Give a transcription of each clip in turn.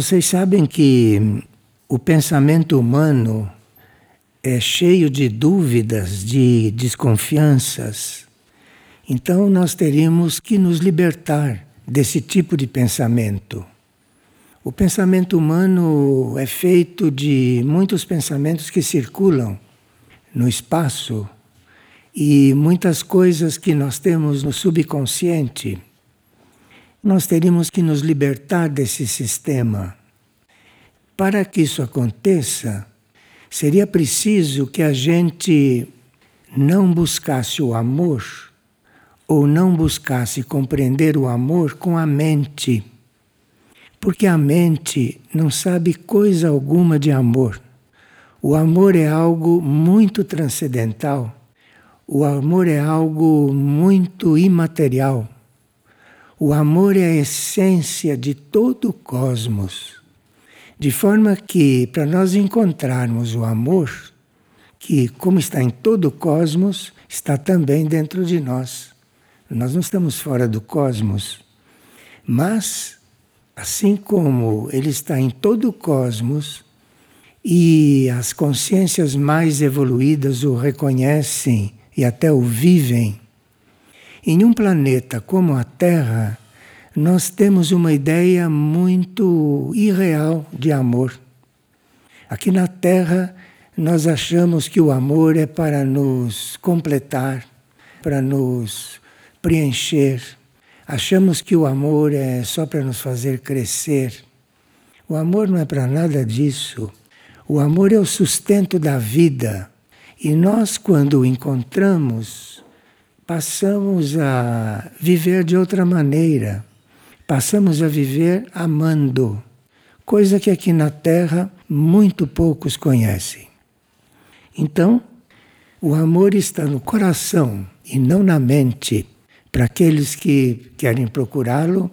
Vocês sabem que o pensamento humano é cheio de dúvidas, de desconfianças. Então nós teríamos que nos libertar desse tipo de pensamento. O pensamento humano é feito de muitos pensamentos que circulam no espaço e muitas coisas que nós temos no subconsciente. Nós teríamos que nos libertar desse sistema. Para que isso aconteça, seria preciso que a gente não buscasse o amor ou não buscasse compreender o amor com a mente. Porque a mente não sabe coisa alguma de amor. O amor é algo muito transcendental. O amor é algo muito imaterial. O amor é a essência de todo o cosmos. De forma que, para nós encontrarmos o amor, que, como está em todo o cosmos, está também dentro de nós. Nós não estamos fora do cosmos, mas, assim como ele está em todo o cosmos, e as consciências mais evoluídas o reconhecem e até o vivem, em um planeta como a Terra, nós temos uma ideia muito irreal de amor. Aqui na Terra, nós achamos que o amor é para nos completar, para nos preencher. Achamos que o amor é só para nos fazer crescer. O amor não é para nada disso. O amor é o sustento da vida. E nós, quando o encontramos, passamos a viver de outra maneira passamos a viver amando, coisa que aqui na Terra muito poucos conhecem. Então, o amor está no coração e não na mente, para aqueles que querem procurá-lo,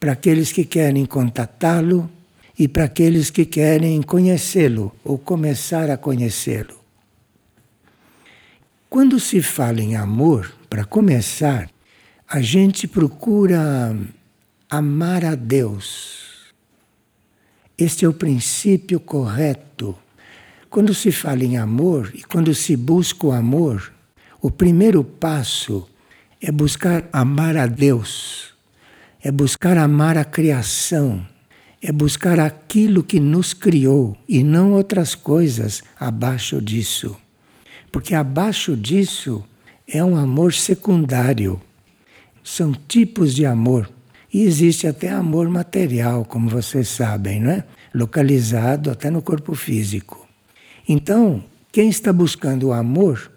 para aqueles que querem contatá-lo e para aqueles que querem conhecê-lo ou começar a conhecê-lo. Quando se fala em amor, para começar, a gente procura amar a Deus. Este é o princípio correto. Quando se fala em amor e quando se busca o amor, o primeiro passo é buscar amar a Deus, é buscar amar a criação, é buscar aquilo que nos criou e não outras coisas abaixo disso. Porque abaixo disso é um amor secundário. São tipos de amor. E existe até amor material, como vocês sabem, não é? localizado até no corpo físico. Então, quem está buscando o amor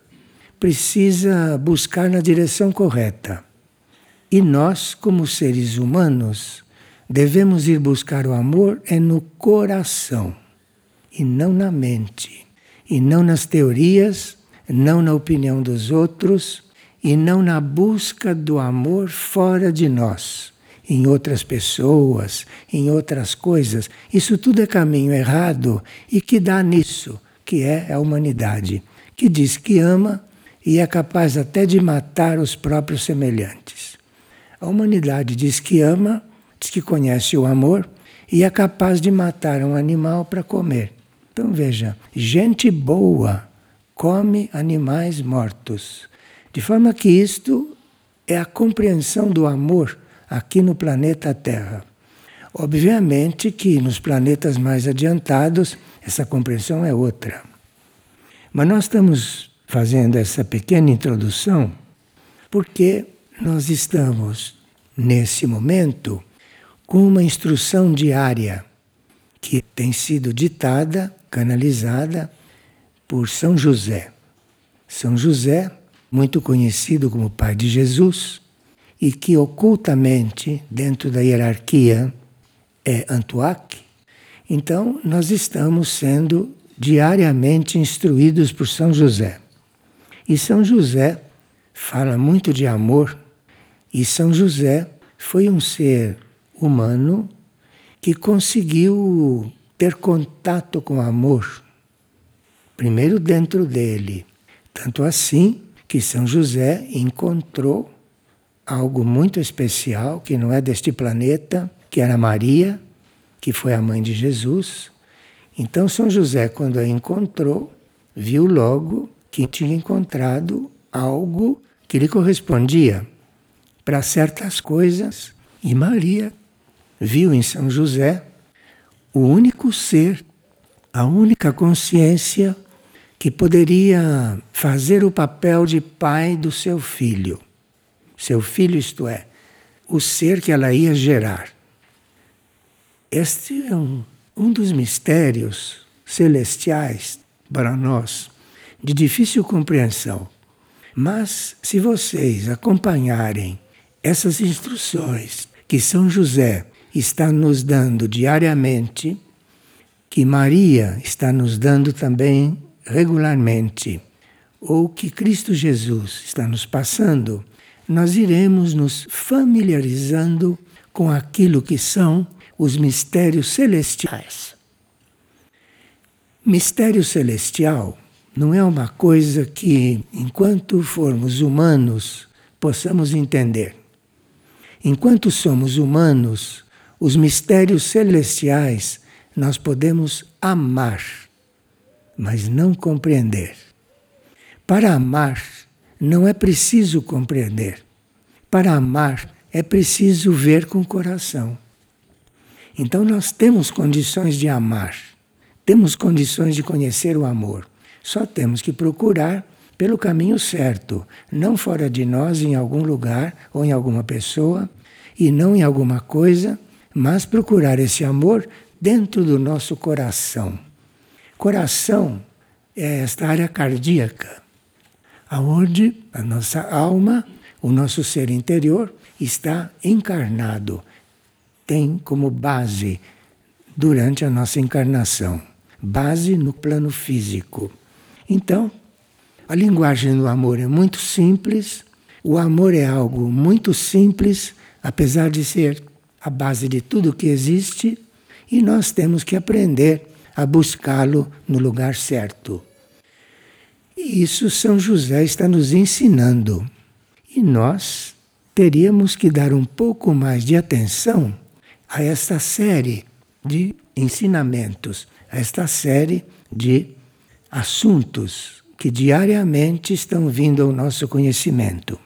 precisa buscar na direção correta. E nós, como seres humanos, devemos ir buscar o amor é no coração e não na mente, e não nas teorias, não na opinião dos outros, e não na busca do amor fora de nós em outras pessoas, em outras coisas. Isso tudo é caminho errado e que dá nisso, que é a humanidade, que diz que ama e é capaz até de matar os próprios semelhantes. A humanidade diz que ama, diz que conhece o amor e é capaz de matar um animal para comer. Então veja, gente boa come animais mortos. De forma que isto é a compreensão do amor aqui no planeta Terra. Obviamente que nos planetas mais adiantados essa compreensão é outra. Mas nós estamos fazendo essa pequena introdução porque nós estamos, nesse momento, com uma instrução diária que tem sido ditada, canalizada por São José. São José, muito conhecido como pai de Jesus, e que ocultamente, dentro da hierarquia, é Antuac, então nós estamos sendo diariamente instruídos por São José. E São José fala muito de amor, e São José foi um ser humano que conseguiu ter contato com o amor, primeiro dentro dele. Tanto assim que São José encontrou algo muito especial que não é deste planeta, que era Maria, que foi a mãe de Jesus. Então, São José, quando a encontrou, viu logo que tinha encontrado algo que lhe correspondia para certas coisas. E Maria viu em São José o único ser, a única consciência que poderia fazer o papel de pai do seu filho. Seu filho, isto é, o ser que ela ia gerar. Este é um, um dos mistérios celestiais para nós, de difícil compreensão. Mas, se vocês acompanharem essas instruções que São José está nos dando diariamente, que Maria está nos dando também regularmente, ou que Cristo Jesus está nos passando, nós iremos nos familiarizando com aquilo que são os mistérios celestiais. Mistério celestial não é uma coisa que, enquanto formos humanos, possamos entender. Enquanto somos humanos, os mistérios celestiais nós podemos amar mas não compreender. Para amar, não é preciso compreender. Para amar, é preciso ver com o coração. Então, nós temos condições de amar, temos condições de conhecer o amor. Só temos que procurar pelo caminho certo, não fora de nós, em algum lugar ou em alguma pessoa, e não em alguma coisa, mas procurar esse amor dentro do nosso coração. Coração é esta área cardíaca, aonde a nossa alma, o nosso ser interior, está encarnado, tem como base durante a nossa encarnação, base no plano físico. Então, a linguagem do amor é muito simples, o amor é algo muito simples, apesar de ser a base de tudo que existe, e nós temos que aprender a buscá-lo no lugar certo. E isso São José está nos ensinando. E nós teríamos que dar um pouco mais de atenção a esta série de ensinamentos, a esta série de assuntos que diariamente estão vindo ao nosso conhecimento.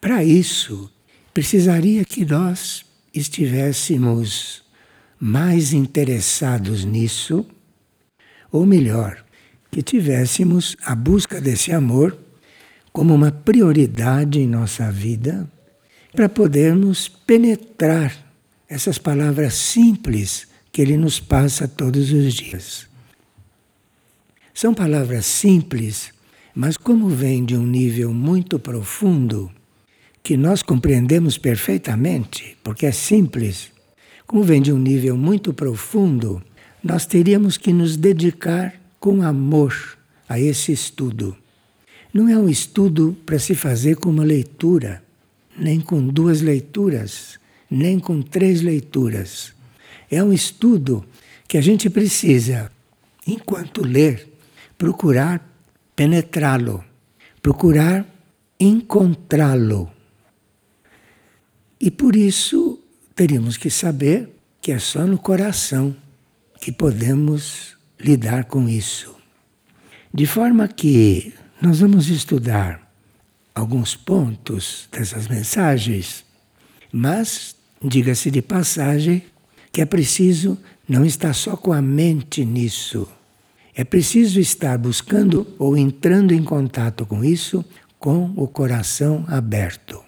Para isso, precisaria que nós estivéssemos mais interessados nisso, ou melhor, que tivéssemos a busca desse amor como uma prioridade em nossa vida, para podermos penetrar essas palavras simples que ele nos passa todos os dias. São palavras simples, mas como vêm de um nível muito profundo, que nós compreendemos perfeitamente, porque é simples, como vem de um nível muito profundo, nós teríamos que nos dedicar com amor a esse estudo. Não é um estudo para se fazer com uma leitura, nem com duas leituras, nem com três leituras. É um estudo que a gente precisa, enquanto ler, procurar penetrá-lo, procurar encontrá-lo. E por isso teríamos que saber que é só no coração que podemos lidar com isso. De forma que nós vamos estudar alguns pontos dessas mensagens, mas diga-se de passagem que é preciso não estar só com a mente nisso. É preciso estar buscando ou entrando em contato com isso com o coração aberto.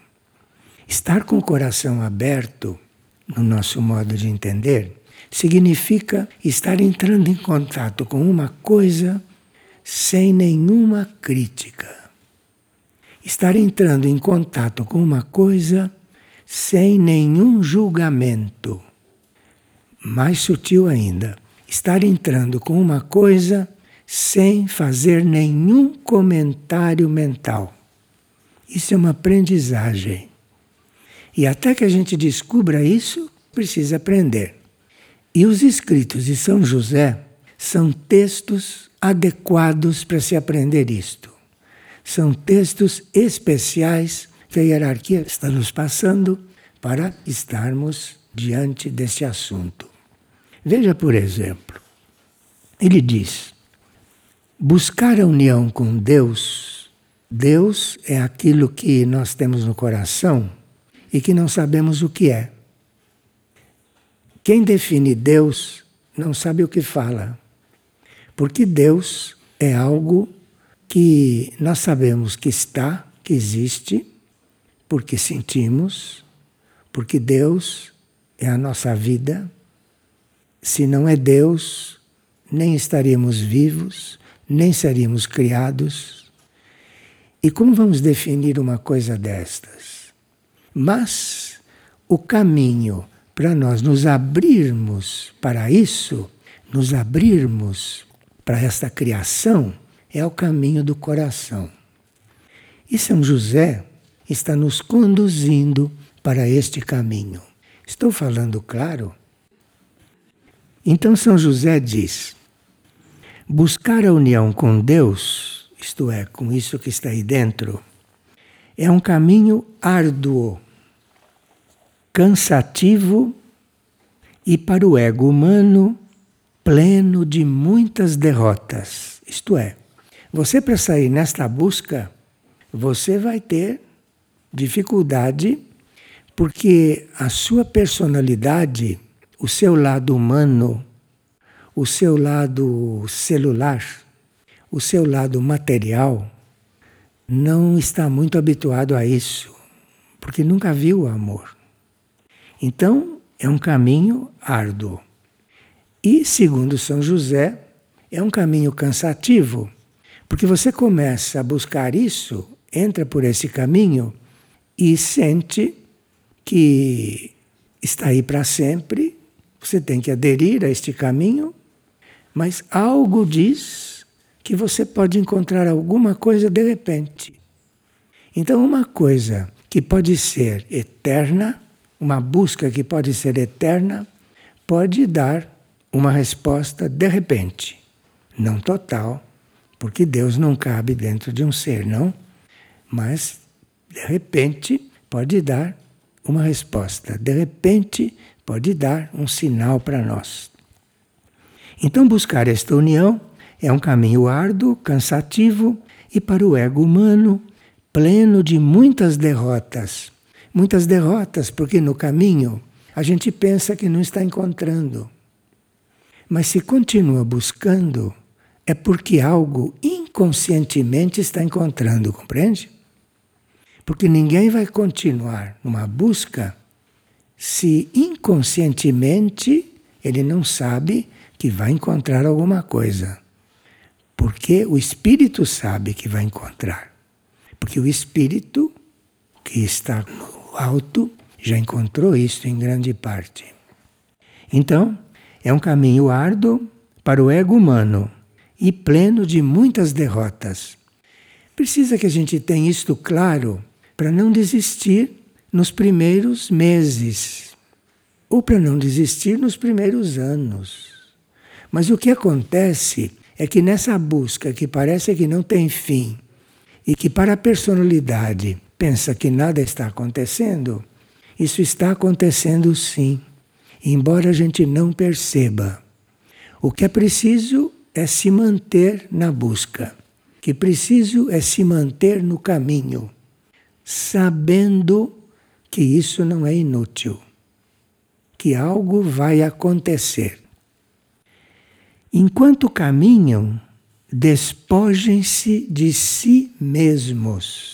Estar com o coração aberto no nosso modo de entender, significa estar entrando em contato com uma coisa sem nenhuma crítica. Estar entrando em contato com uma coisa sem nenhum julgamento. Mais sutil ainda, estar entrando com uma coisa sem fazer nenhum comentário mental. Isso é uma aprendizagem. E até que a gente descubra isso, precisa aprender. E os escritos de São José são textos adequados para se aprender isto. São textos especiais que a hierarquia está nos passando para estarmos diante deste assunto. Veja, por exemplo, ele diz: buscar a união com Deus, Deus é aquilo que nós temos no coração e que não sabemos o que é. Quem define Deus não sabe o que fala, porque Deus é algo que nós sabemos que está, que existe, porque sentimos, porque Deus é a nossa vida. Se não é Deus, nem estaríamos vivos, nem seríamos criados. E como vamos definir uma coisa destas? Mas o caminho para nós nos abrirmos para isso, nos abrirmos para esta criação, é o caminho do coração. E São José está nos conduzindo para este caminho. Estou falando claro? Então São José diz: buscar a união com Deus, isto é, com isso que está aí dentro, é um caminho árduo, cansativo e para o ego humano pleno de muitas derrotas. Isto é, você para sair nesta busca, você vai ter dificuldade porque a sua personalidade, o seu lado humano, o seu lado celular, o seu lado material, não está muito habituado a isso, porque nunca viu o amor. Então, é um caminho árduo. E, segundo São José, é um caminho cansativo, porque você começa a buscar isso, entra por esse caminho e sente que está aí para sempre, você tem que aderir a este caminho, mas algo diz que você pode encontrar alguma coisa de repente. Então, uma coisa que pode ser eterna, uma busca que pode ser eterna, pode dar uma resposta de repente, não total, porque Deus não cabe dentro de um ser, não, mas de repente pode dar uma resposta. De repente, pode dar um sinal para nós. Então, buscar esta união é um caminho árduo, cansativo e para o ego humano pleno de muitas derrotas. Muitas derrotas, porque no caminho a gente pensa que não está encontrando. Mas se continua buscando, é porque algo inconscientemente está encontrando, compreende? Porque ninguém vai continuar numa busca se inconscientemente ele não sabe que vai encontrar alguma coisa. Porque o espírito sabe que vai encontrar. Porque o espírito que está no alto já encontrou isso em grande parte. Então, é um caminho árduo para o ego humano e pleno de muitas derrotas. Precisa que a gente tenha isto claro para não desistir nos primeiros meses, ou para não desistir nos primeiros anos. Mas o que acontece é que nessa busca que parece que não tem fim e que para a personalidade pensa que nada está acontecendo, isso está acontecendo sim, embora a gente não perceba. O que é preciso é se manter na busca. O que é preciso é se manter no caminho sabendo que isso não é inútil, que algo vai acontecer. Enquanto caminham, despojem-se de si mesmos.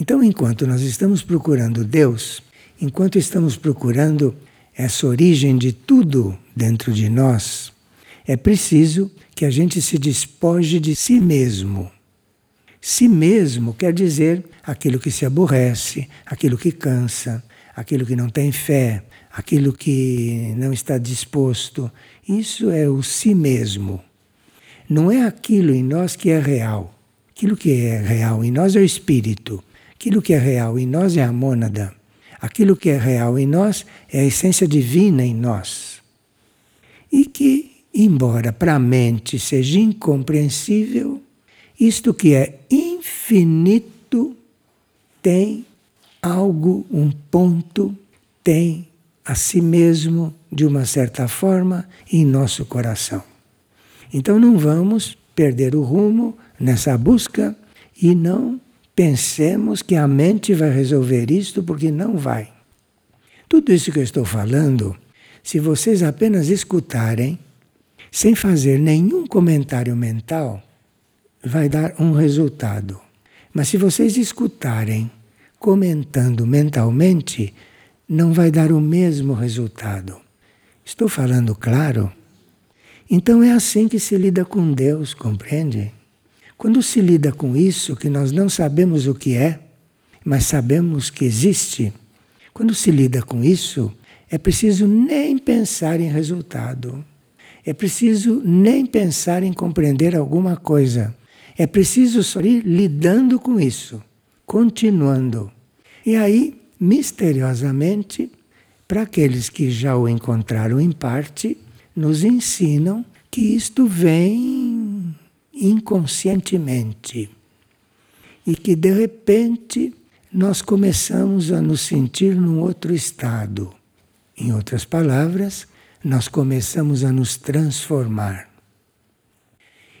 Então, enquanto nós estamos procurando Deus, enquanto estamos procurando essa origem de tudo dentro de nós, é preciso que a gente se despoje de si mesmo. Si mesmo quer dizer aquilo que se aborrece, aquilo que cansa, aquilo que não tem fé, aquilo que não está disposto. Isso é o si mesmo. Não é aquilo em nós que é real. Aquilo que é real em nós é o espírito. Aquilo que é real em nós é a mônada. Aquilo que é real em nós é a essência divina em nós. E que, embora para a mente seja incompreensível, isto que é infinito tem algo, um ponto, tem a si mesmo de uma certa forma em nosso coração. Então não vamos perder o rumo nessa busca e não pensemos que a mente vai resolver isto, porque não vai. Tudo isso que eu estou falando, se vocês apenas escutarem, sem fazer nenhum comentário mental, vai dar um resultado. Mas se vocês escutarem comentando mentalmente, não vai dar o mesmo resultado. Estou falando claro? Então é assim que se lida com Deus, compreende? Quando se lida com isso, que nós não sabemos o que é, mas sabemos que existe, quando se lida com isso, é preciso nem pensar em resultado. É preciso nem pensar em compreender alguma coisa. É preciso só ir lidando com isso, continuando. E aí, misteriosamente, para aqueles que já o encontraram em parte, nos ensinam que isto vem inconscientemente e que de repente nós começamos a nos sentir num outro estado. Em outras palavras, nós começamos a nos transformar.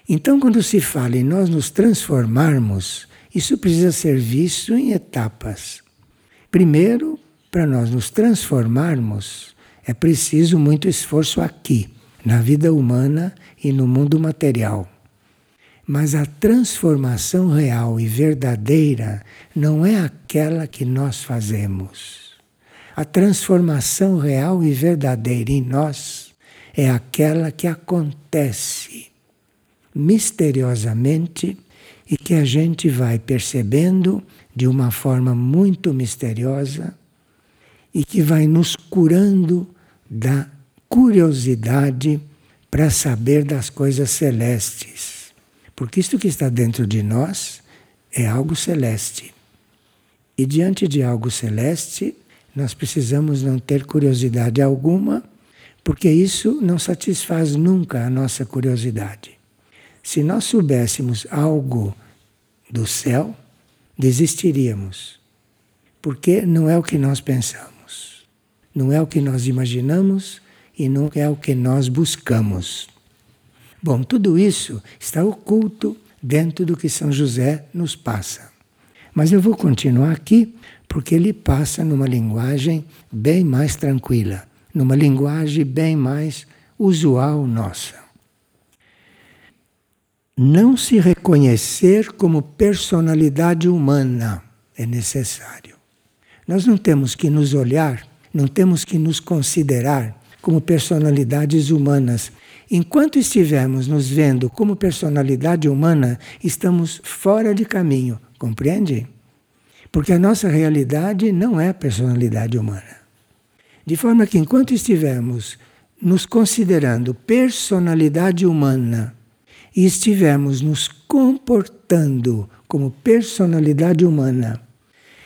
Então, quando se fala em nós nos transformarmos, isso precisa ser visto em etapas. Primeiro, para nós nos transformarmos, é preciso muito esforço aqui, na vida humana e no mundo material. Mas a transformação real e verdadeira não é aquela que nós fazemos. A transformação real e verdadeira em nós é aquela que acontece misteriosamente e que a gente vai percebendo de uma forma muito misteriosa e que vai nos curando da curiosidade para saber das coisas celestes. Porque isto que está dentro de nós é algo celeste. E diante de algo celeste, nós precisamos não ter curiosidade alguma, porque isso não satisfaz nunca a nossa curiosidade. Se nós soubéssemos algo do céu, desistiríamos. Porque não é o que nós pensamos, não é o que nós imaginamos e não é o que nós buscamos. Bom, tudo isso está oculto dentro do que São José nos passa. Mas eu vou continuar aqui porque ele passa numa linguagem bem mais tranquila, numa linguagem bem mais usual nossa. Não se reconhecer como personalidade humana é necessário. Nós não temos que nos olhar, não temos que nos considerar como personalidades humanas Enquanto estivermos nos vendo como personalidade humana, estamos fora de caminho, compreende? Porque a nossa realidade não é a personalidade humana. De forma que enquanto estivermos nos considerando personalidade humana e estivermos nos comportando como personalidade humana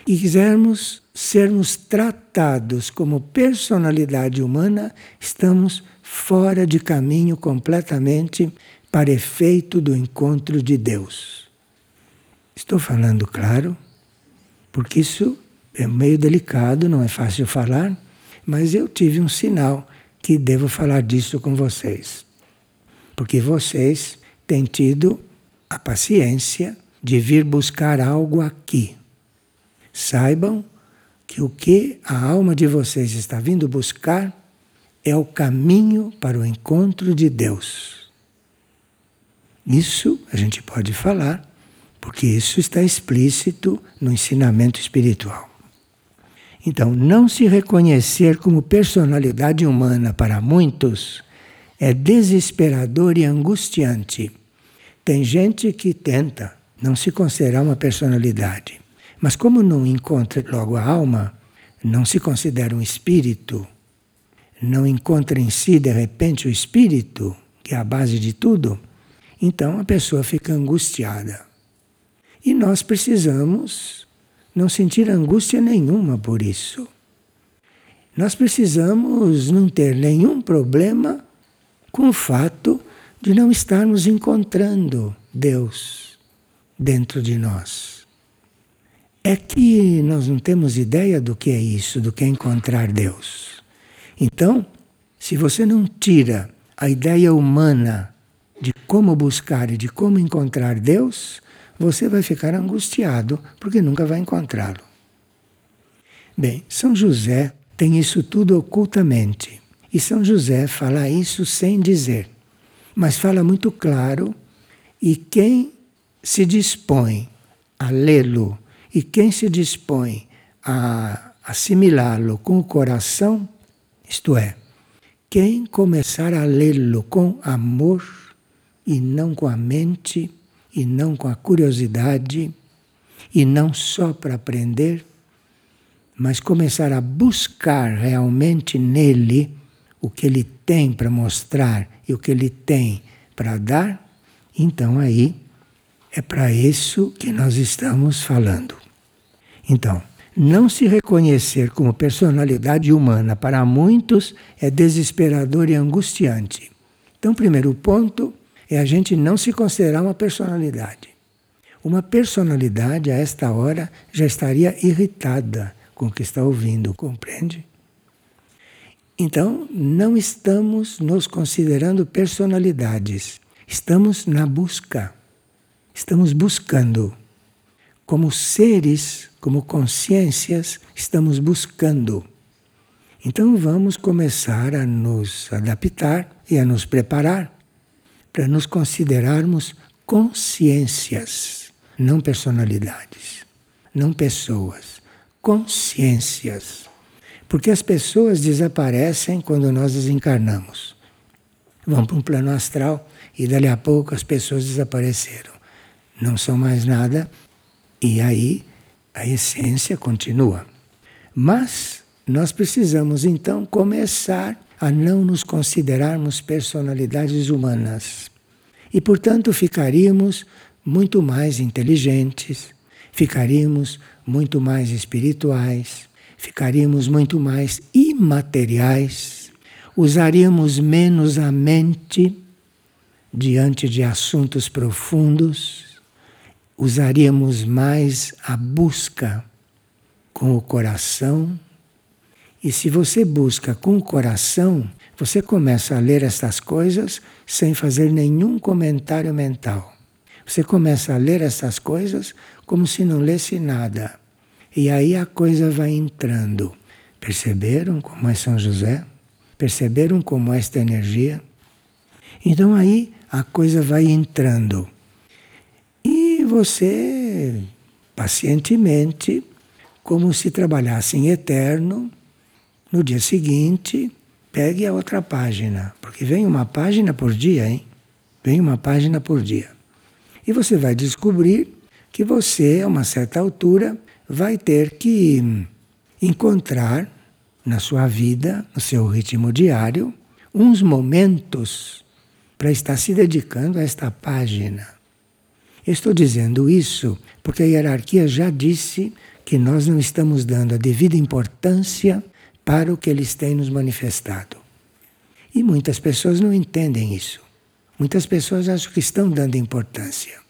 e quisermos sermos tratados como personalidade humana, estamos fora de caminho completamente para efeito do encontro de Deus. Estou falando claro, porque isso é meio delicado, não é fácil falar, mas eu tive um sinal que devo falar disso com vocês. Porque vocês têm tido a paciência de vir buscar algo aqui. Saibam que o que a alma de vocês está vindo buscar é o caminho para o encontro de Deus. Isso a gente pode falar, porque isso está explícito no ensinamento espiritual. Então, não se reconhecer como personalidade humana para muitos é desesperador e angustiante. Tem gente que tenta não se considerar uma personalidade, mas como não encontra logo a alma, não se considera um espírito, não encontra em si, de repente, o espírito, que é a base de tudo, então a pessoa fica angustiada. E nós precisamos não sentir angústia nenhuma por isso. Nós precisamos não ter nenhum problema com o fato de não estarmos encontrando Deus dentro de nós. É que nós não temos ideia do que é isso, do que é encontrar Deus. Então, se você não tira a ideia humana de como buscar e de como encontrar Deus, você vai ficar angustiado porque nunca vai encontrá-lo. Bem, São José tem isso tudo ocultamente. E São José fala isso sem dizer, mas fala muito claro. E quem se dispõe a lê-lo e quem se dispõe a assimilá-lo com o coração, isto é, quem começar a lê-lo com amor e não com a mente e não com a curiosidade e não só para aprender, mas começar a buscar realmente nele o que ele tem para mostrar e o que ele tem para dar, então aí é para isso que nós estamos falando. Então, não se reconhecer como personalidade humana para muitos é desesperador e angustiante. Então, primeiro ponto é a gente não se considerar uma personalidade. Uma personalidade, a esta hora, já estaria irritada com o que está ouvindo, compreende? Então, não estamos nos considerando personalidades, estamos na busca, estamos buscando como seres, como consciências, estamos buscando. Então vamos começar a nos adaptar e a nos preparar para nos considerarmos consciências, não personalidades, não pessoas, consciências. Porque as pessoas desaparecem quando nós desencarnamos. Vão para um plano astral e dali a pouco as pessoas desapareceram. Não são mais nada e aí a essência continua. Mas nós precisamos então começar a não nos considerarmos personalidades humanas. E, portanto, ficaríamos muito mais inteligentes, ficaríamos muito mais espirituais, ficaríamos muito mais imateriais, usaríamos menos a mente diante de assuntos profundos usaríamos mais a busca com o coração. E se você busca com o coração, você começa a ler estas coisas sem fazer nenhum comentário mental. Você começa a ler essas coisas como se não lesse nada. E aí a coisa vai entrando. Perceberam como é São José? Perceberam como é esta energia? Então aí a coisa vai entrando você, pacientemente, como se trabalhasse em eterno, no dia seguinte, pegue a outra página, porque vem uma página por dia, hein? Vem uma página por dia. E você vai descobrir que você, a uma certa altura, vai ter que encontrar na sua vida, no seu ritmo diário, uns momentos para estar se dedicando a esta página. Estou dizendo isso porque a hierarquia já disse que nós não estamos dando a devida importância para o que eles têm nos manifestado. E muitas pessoas não entendem isso. Muitas pessoas acham que estão dando importância.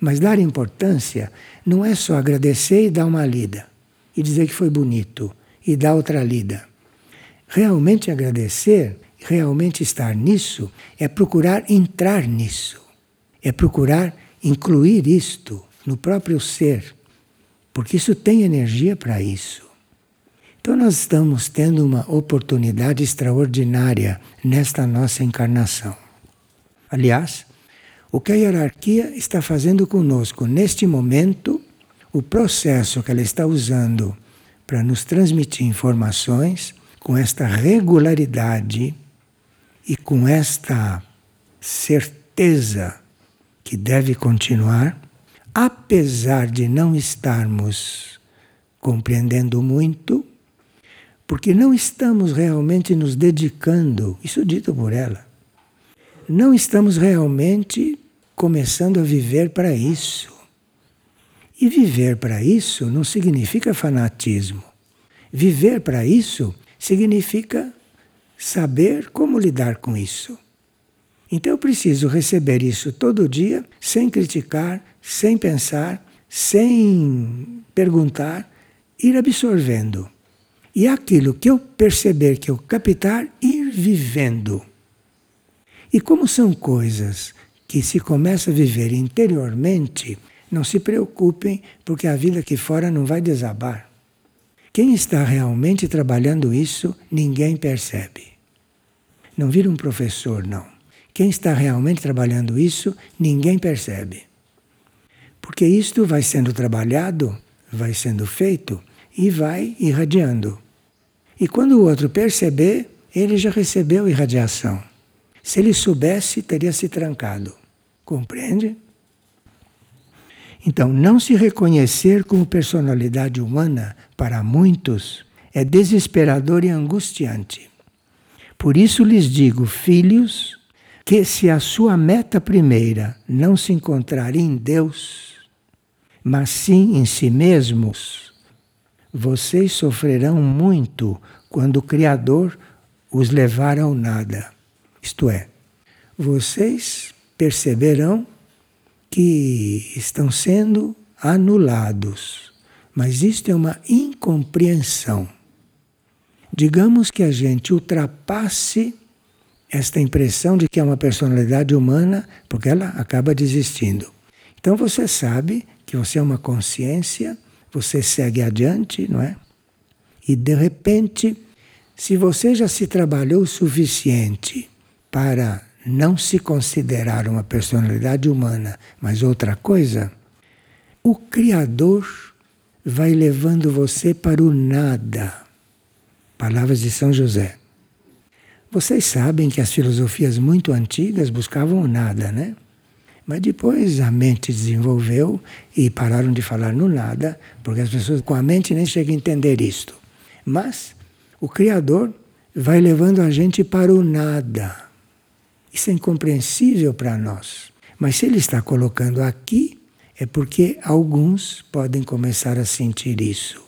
Mas dar importância não é só agradecer e dar uma lida, e dizer que foi bonito, e dar outra lida. Realmente agradecer, realmente estar nisso, é procurar entrar nisso, é procurar incluir isto no próprio ser, porque isso tem energia para isso. Então, nós estamos tendo uma oportunidade extraordinária nesta nossa encarnação. Aliás, o que a hierarquia está fazendo conosco neste momento, o processo que ela está usando para nos transmitir informações com esta regularidade e com esta certeza que deve continuar, apesar de não estarmos compreendendo muito, porque não estamos realmente nos dedicando, isso dito por ela, não estamos realmente começando a viver para isso. E viver para isso não significa fanatismo. Viver para isso significa saber como lidar com isso. Então eu preciso receber isso todo dia, sem criticar, sem pensar, sem perguntar, ir absorvendo. E aquilo que eu perceber que eu captar, ir vivendo. E como são coisas que se começa a viver interiormente, não se preocupem, porque a vida aqui fora não vai desabar. Quem está realmente trabalhando isso, ninguém percebe. Não vira um professor, não. Quem está realmente trabalhando isso, ninguém percebe. Porque isto vai sendo trabalhado, vai sendo feito e vai irradiando. E quando o outro perceber, ele já recebeu irradiação. Se ele soubesse, teria se trancado. Compreende? Então, não se reconhecer como personalidade humana, para muitos, é desesperador e angustiante. Por isso lhes digo, filhos, que se a sua meta primeira não se encontrar em Deus, mas sim em si mesmos, vocês sofrerão muito quando o Criador os levar ao nada. Isto é, vocês perceberão que estão sendo anulados. Mas isto é uma incompreensão. Digamos que a gente ultrapasse esta impressão de que é uma personalidade humana, porque ela acaba desistindo. Então você sabe que você é uma consciência, você segue adiante, não é? E de repente, se você já se trabalhou o suficiente para não se considerar uma personalidade humana, mas outra coisa, o Criador vai levando você para o nada. Palavras de São José. Vocês sabem que as filosofias muito antigas buscavam o nada, né? Mas depois a mente desenvolveu e pararam de falar no nada, porque as pessoas com a mente nem chegam a entender isto. Mas o Criador vai levando a gente para o nada. Isso é incompreensível para nós. Mas se ele está colocando aqui, é porque alguns podem começar a sentir isso.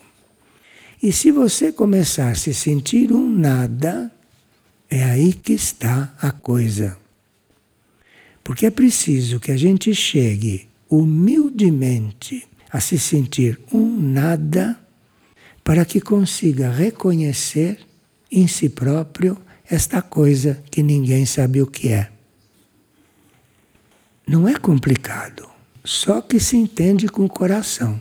E se você começar a se sentir um nada, é aí que está a coisa. Porque é preciso que a gente chegue humildemente a se sentir um nada para que consiga reconhecer em si próprio esta coisa que ninguém sabe o que é. Não é complicado, só que se entende com o coração.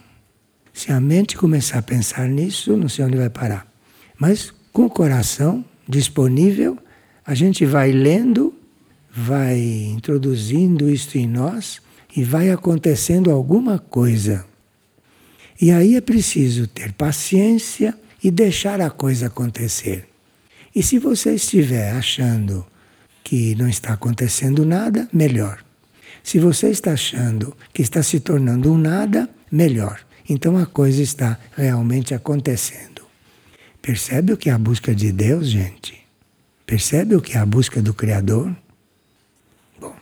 Se a mente começar a pensar nisso, não sei onde vai parar. Mas com o coração disponível, a gente vai lendo, vai introduzindo isto em nós e vai acontecendo alguma coisa. E aí é preciso ter paciência e deixar a coisa acontecer. E se você estiver achando que não está acontecendo nada, melhor. Se você está achando que está se tornando um nada, melhor. Então a coisa está realmente acontecendo. Percebe o que é a busca de Deus, gente? Percebe o que é a busca do Criador? Bom,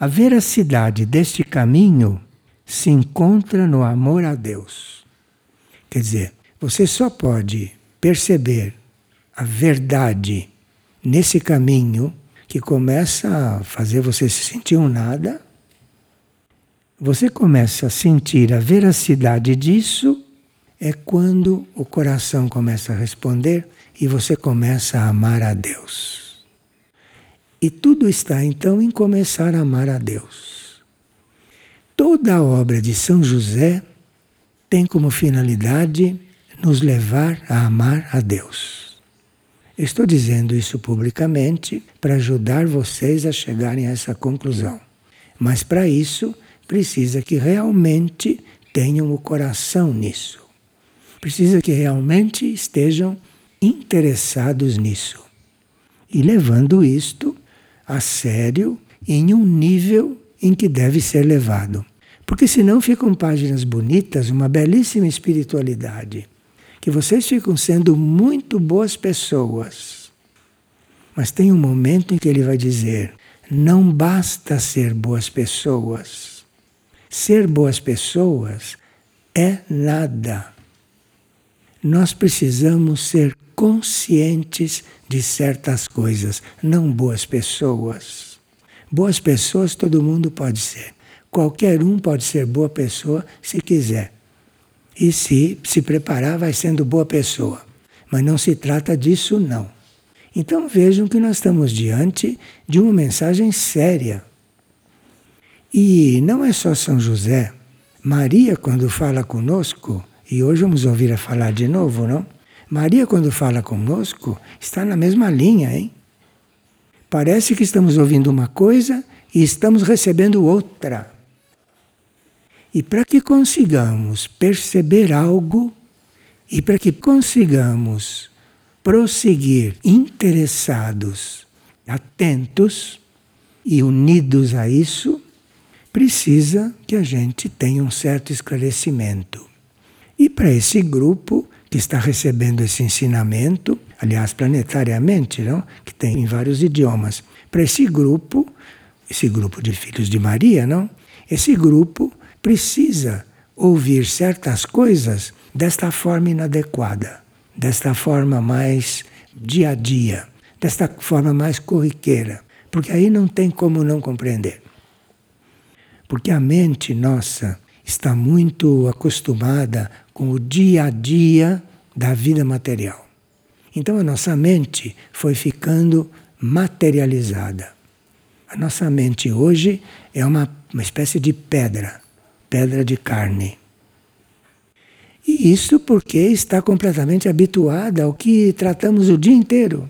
a veracidade deste caminho se encontra no amor a Deus. Quer dizer, você só pode perceber a verdade nesse caminho que começa a fazer você se sentir um nada, você começa a sentir a veracidade disso é quando o coração começa a responder e você começa a amar a Deus. E tudo está então em começar a amar a Deus. Toda a obra de São José tem como finalidade nos levar a amar a Deus. Estou dizendo isso publicamente para ajudar vocês a chegarem a essa conclusão. Mas para isso, precisa que realmente tenham o coração nisso. Precisa que realmente estejam interessados nisso. E levando isto a sério em um nível em que deve ser levado. Porque senão ficam páginas bonitas, uma belíssima espiritualidade que vocês ficam sendo muito boas pessoas. Mas tem um momento em que ele vai dizer: não basta ser boas pessoas. Ser boas pessoas é nada. Nós precisamos ser conscientes de certas coisas, não boas pessoas. Boas pessoas todo mundo pode ser. Qualquer um pode ser boa pessoa se quiser. e se se preparar vai sendo boa pessoa. Mas não se trata disso não. Então vejam que nós estamos diante de uma mensagem séria. E não é só São José. Maria, quando fala conosco, e hoje vamos ouvir a falar de novo, não? Maria, quando fala conosco, está na mesma linha, hein? Parece que estamos ouvindo uma coisa e estamos recebendo outra. E para que consigamos perceber algo e para que consigamos prosseguir interessados, atentos e unidos a isso, precisa que a gente tenha um certo esclarecimento. E para esse grupo que está recebendo esse ensinamento, aliás, planetariamente, não? que tem em vários idiomas, para esse grupo, esse grupo de filhos de Maria, não? Esse grupo precisa ouvir certas coisas desta forma inadequada, desta forma mais dia a dia, desta forma mais corriqueira, porque aí não tem como não compreender. Porque a mente nossa está muito acostumada com o dia a dia da vida material. Então a nossa mente foi ficando materializada. A nossa mente hoje é uma, uma espécie de pedra, pedra de carne. E isso porque está completamente habituada ao que tratamos o dia inteiro,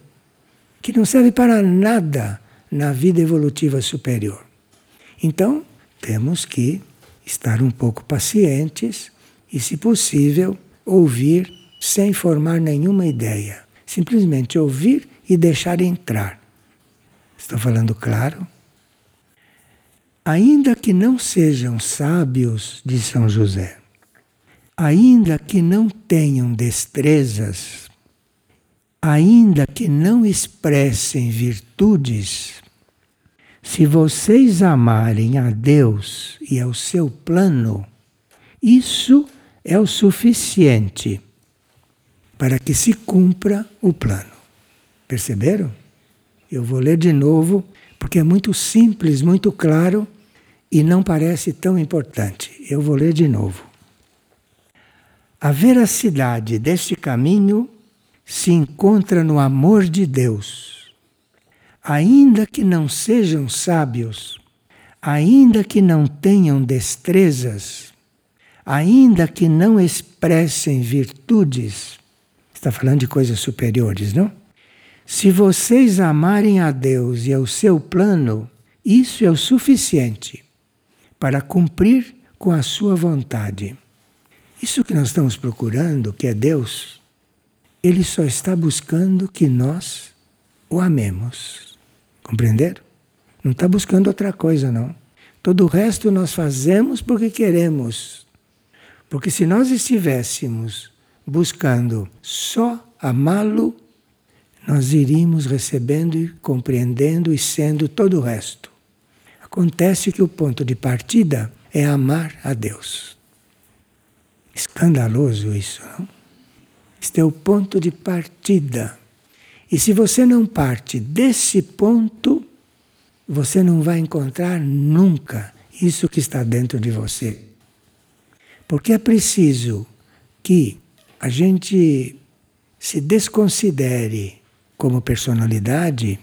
que não serve para nada na vida evolutiva superior. Então, temos que estar um pouco pacientes e, se possível, ouvir sem formar nenhuma ideia. Simplesmente ouvir e deixar entrar. Estou falando claro? Ainda que não sejam sábios de São José, ainda que não tenham destrezas, ainda que não expressem virtudes, se vocês amarem a Deus e ao seu plano, isso é o suficiente para que se cumpra o plano. Perceberam? Eu vou ler de novo, porque é muito simples, muito claro e não parece tão importante. Eu vou ler de novo. A veracidade deste caminho se encontra no amor de Deus. Ainda que não sejam sábios, ainda que não tenham destrezas, ainda que não expressem virtudes, está falando de coisas superiores, não? Se vocês amarem a Deus e ao seu plano, isso é o suficiente para cumprir com a sua vontade. Isso que nós estamos procurando, que é Deus, ele só está buscando que nós o amemos. Compreenderam? Não está buscando outra coisa, não. Todo o resto nós fazemos porque queremos. Porque se nós estivéssemos buscando só amá-lo, nós iríamos recebendo e compreendendo e sendo todo o resto. Acontece que o ponto de partida é amar a Deus. Escandaloso isso, não? Este é o ponto de partida. E se você não parte desse ponto, você não vai encontrar nunca isso que está dentro de você. Porque é preciso que a gente se desconsidere como personalidade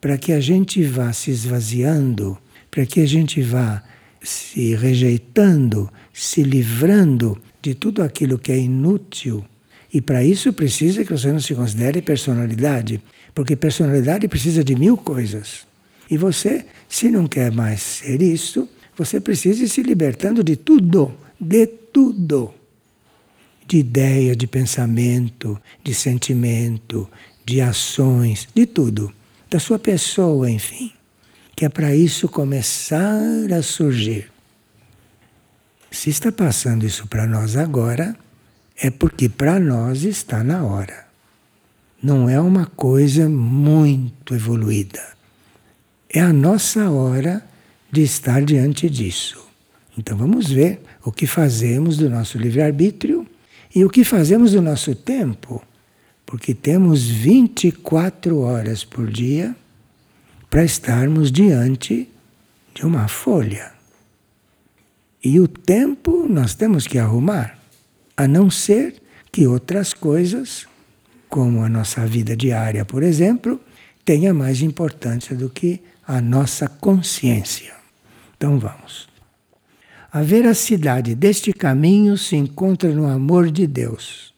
para que a gente vá se esvaziando, para que a gente vá se rejeitando, se livrando de tudo aquilo que é inútil. E para isso precisa que você não se considere personalidade, porque personalidade precisa de mil coisas. E você, se não quer mais ser isso, você precisa ir se libertando de tudo, de tudo. De ideia, de pensamento, de sentimento, de ações, de tudo. Da sua pessoa, enfim. Que é para isso começar a surgir. Se está passando isso para nós agora, é porque para nós está na hora. Não é uma coisa muito evoluída. É a nossa hora de estar diante disso. Então vamos ver o que fazemos do nosso livre-arbítrio e o que fazemos do nosso tempo, porque temos 24 horas por dia para estarmos diante de uma folha. E o tempo nós temos que arrumar. A não ser que outras coisas, como a nossa vida diária, por exemplo, tenha mais importância do que a nossa consciência. Então vamos. A veracidade deste caminho se encontra no amor de Deus.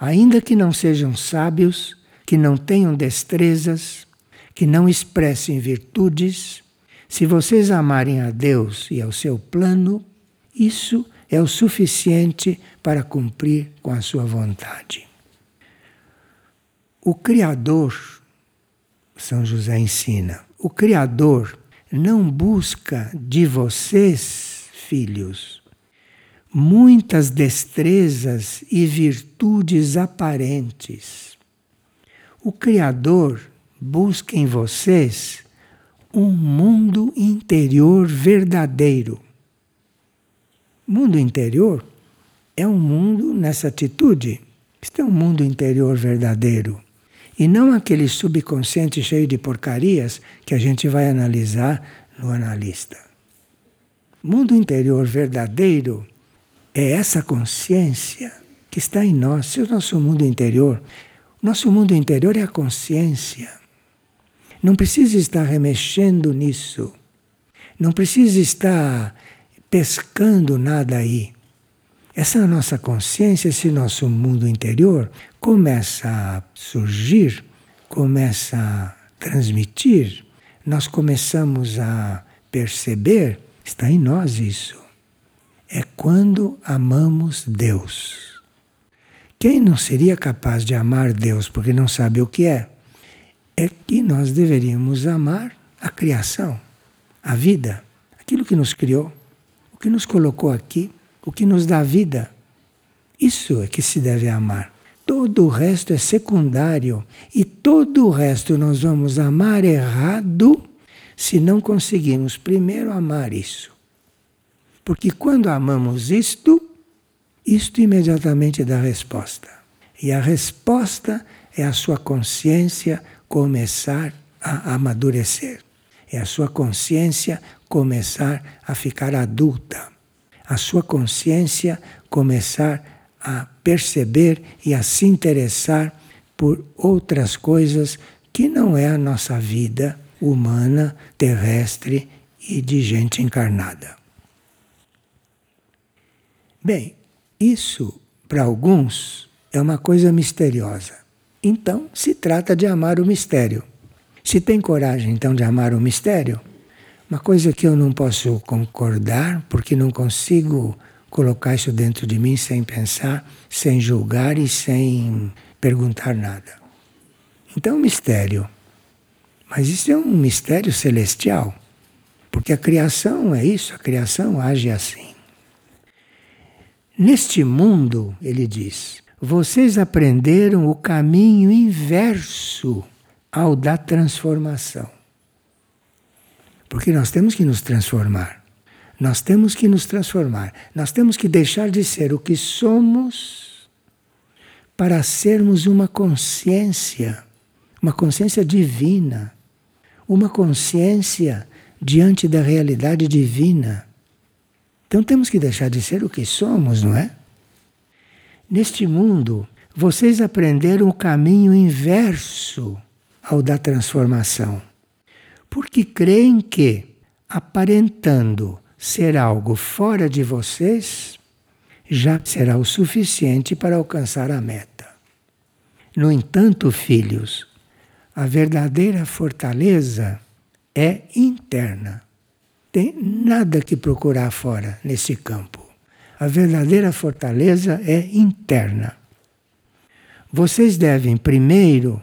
Ainda que não sejam sábios, que não tenham destrezas, que não expressem virtudes, se vocês amarem a Deus e ao seu plano, isso é o suficiente para cumprir com a sua vontade. O Criador, São José ensina, o Criador não busca de vocês, filhos, muitas destrezas e virtudes aparentes. O Criador busca em vocês um mundo interior verdadeiro. Mundo interior é um mundo nessa atitude. Isto é um mundo interior verdadeiro. E não aquele subconsciente cheio de porcarias que a gente vai analisar no analista. Mundo interior verdadeiro é essa consciência que está em nós, é o nosso mundo interior. Nosso mundo interior é a consciência. Não precisa estar remexendo nisso. Não precisa estar pescando nada aí. Essa nossa consciência, esse nosso mundo interior, começa a surgir, começa a transmitir, nós começamos a perceber, está em nós isso. É quando amamos Deus. Quem não seria capaz de amar Deus porque não sabe o que é? é que nós deveríamos amar a criação, a vida, aquilo que nos criou, o que nos colocou aqui, o que nos dá vida. Isso é que se deve amar. Todo o resto é secundário e todo o resto nós vamos amar errado se não conseguimos primeiro amar isso. Porque quando amamos isto, isto imediatamente dá resposta. E a resposta é a sua consciência começar a amadurecer. É a sua consciência começar a ficar adulta. A sua consciência começar a perceber e a se interessar por outras coisas que não é a nossa vida humana, terrestre e de gente encarnada. Bem, isso para alguns é uma coisa misteriosa. Então, se trata de amar o mistério. Se tem coragem, então, de amar o mistério, uma coisa que eu não posso concordar, porque não consigo colocar isso dentro de mim sem pensar, sem julgar e sem perguntar nada. Então, mistério. Mas isso é um mistério celestial, porque a criação é isso, a criação age assim. Neste mundo, ele diz, vocês aprenderam o caminho inverso ao da transformação. Porque nós temos que nos transformar. Nós temos que nos transformar. Nós temos que deixar de ser o que somos para sermos uma consciência, uma consciência divina, uma consciência diante da realidade divina. Então temos que deixar de ser o que somos, não é? Neste mundo, vocês aprenderam o caminho inverso ao da transformação. Porque creem que, aparentando ser algo fora de vocês, já será o suficiente para alcançar a meta. No entanto, filhos, a verdadeira fortaleza é interna. Tem nada que procurar fora nesse campo. A verdadeira fortaleza é interna. Vocês devem primeiro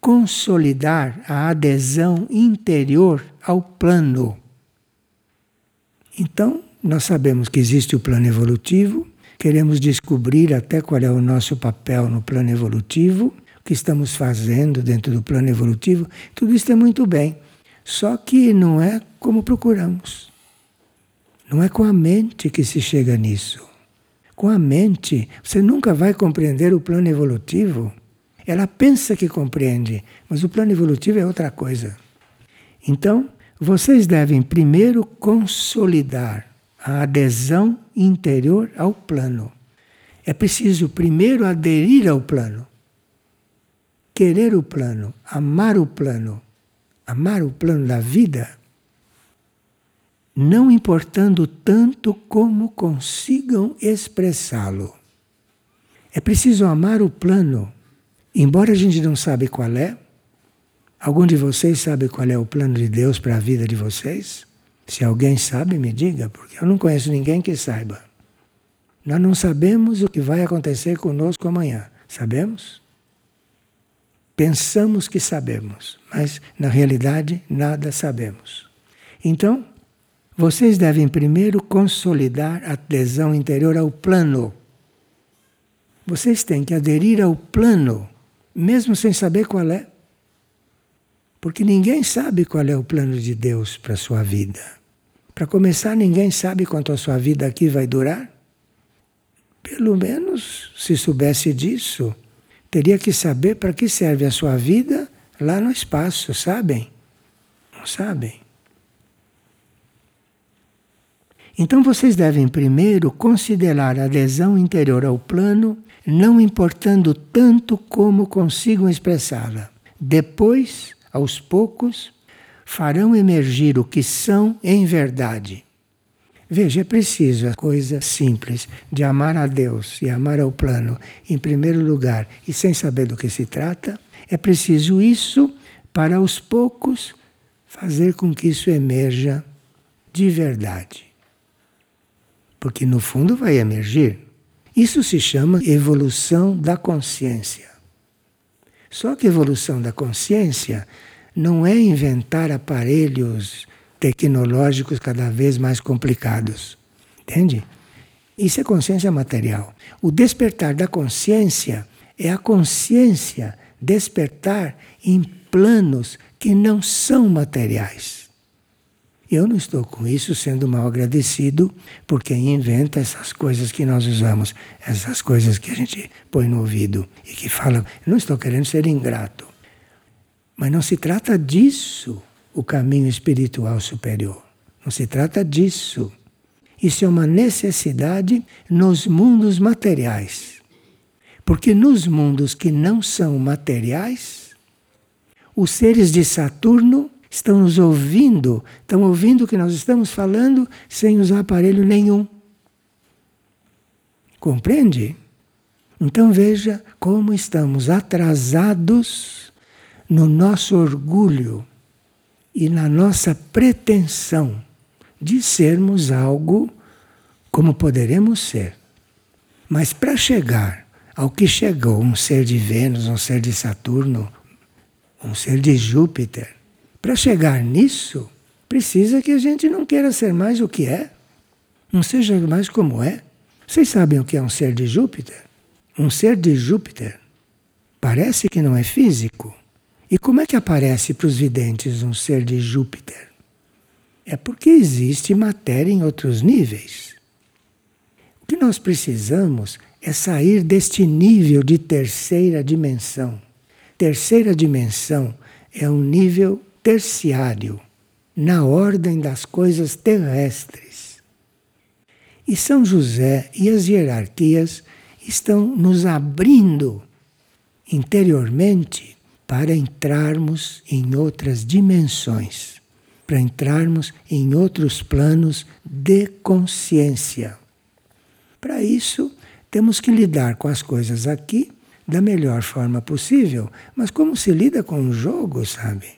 consolidar a adesão interior ao plano. Então, nós sabemos que existe o plano evolutivo, queremos descobrir até qual é o nosso papel no plano evolutivo, que estamos fazendo dentro do plano evolutivo, tudo isso é muito bem. Só que não é como procuramos. Não é com a mente que se chega nisso. Com a mente, você nunca vai compreender o plano evolutivo. Ela pensa que compreende, mas o plano evolutivo é outra coisa. Então, vocês devem primeiro consolidar a adesão interior ao plano. É preciso primeiro aderir ao plano, querer o plano, amar o plano, amar o plano da vida, não importando tanto como consigam expressá-lo. É preciso amar o plano, embora a gente não sabe qual é. Algum de vocês sabe qual é o plano de Deus para a vida de vocês? Se alguém sabe, me diga, porque eu não conheço ninguém que saiba. Nós não sabemos o que vai acontecer conosco amanhã. Sabemos? Pensamos que sabemos, mas na realidade nada sabemos. Então, vocês devem primeiro consolidar a adesão interior ao plano. Vocês têm que aderir ao plano, mesmo sem saber qual é. Porque ninguém sabe qual é o plano de Deus para a sua vida. Para começar, ninguém sabe quanto a sua vida aqui vai durar. Pelo menos, se soubesse disso, teria que saber para que serve a sua vida lá no espaço, sabem? Não sabem? Então vocês devem primeiro considerar a adesão interior ao plano, não importando tanto como consigam expressá-la. Depois, aos poucos, farão emergir o que são em verdade. Veja, é preciso a coisa simples de amar a Deus e amar ao plano em primeiro lugar e sem saber do que se trata. É preciso isso para aos poucos fazer com que isso emerja de verdade. Porque no fundo vai emergir. Isso se chama evolução da consciência. Só que evolução da consciência não é inventar aparelhos tecnológicos cada vez mais complicados. Entende? Isso é consciência material. O despertar da consciência é a consciência despertar em planos que não são materiais. Eu não estou com isso sendo mal agradecido por quem inventa essas coisas que nós usamos, essas coisas que a gente põe no ouvido e que fala. Eu não estou querendo ser ingrato. Mas não se trata disso o caminho espiritual superior. Não se trata disso. Isso é uma necessidade nos mundos materiais. Porque nos mundos que não são materiais, os seres de Saturno estão nos ouvindo, estão ouvindo o que nós estamos falando sem usar aparelho nenhum. Compreende? Então veja como estamos atrasados no nosso orgulho e na nossa pretensão de sermos algo como poderemos ser. Mas para chegar ao que chegou um ser de Vênus, um ser de Saturno, um ser de Júpiter, para chegar nisso, precisa que a gente não queira ser mais o que é, não seja mais como é. Vocês sabem o que é um ser de Júpiter? Um ser de Júpiter parece que não é físico. E como é que aparece para os videntes um ser de Júpiter? É porque existe matéria em outros níveis. O que nós precisamos é sair deste nível de terceira dimensão. Terceira dimensão é um nível terciário, na ordem das coisas terrestres. E São José e as hierarquias estão nos abrindo interiormente para entrarmos em outras dimensões, para entrarmos em outros planos de consciência. Para isso, temos que lidar com as coisas aqui da melhor forma possível, mas como se lida com um jogo, sabe?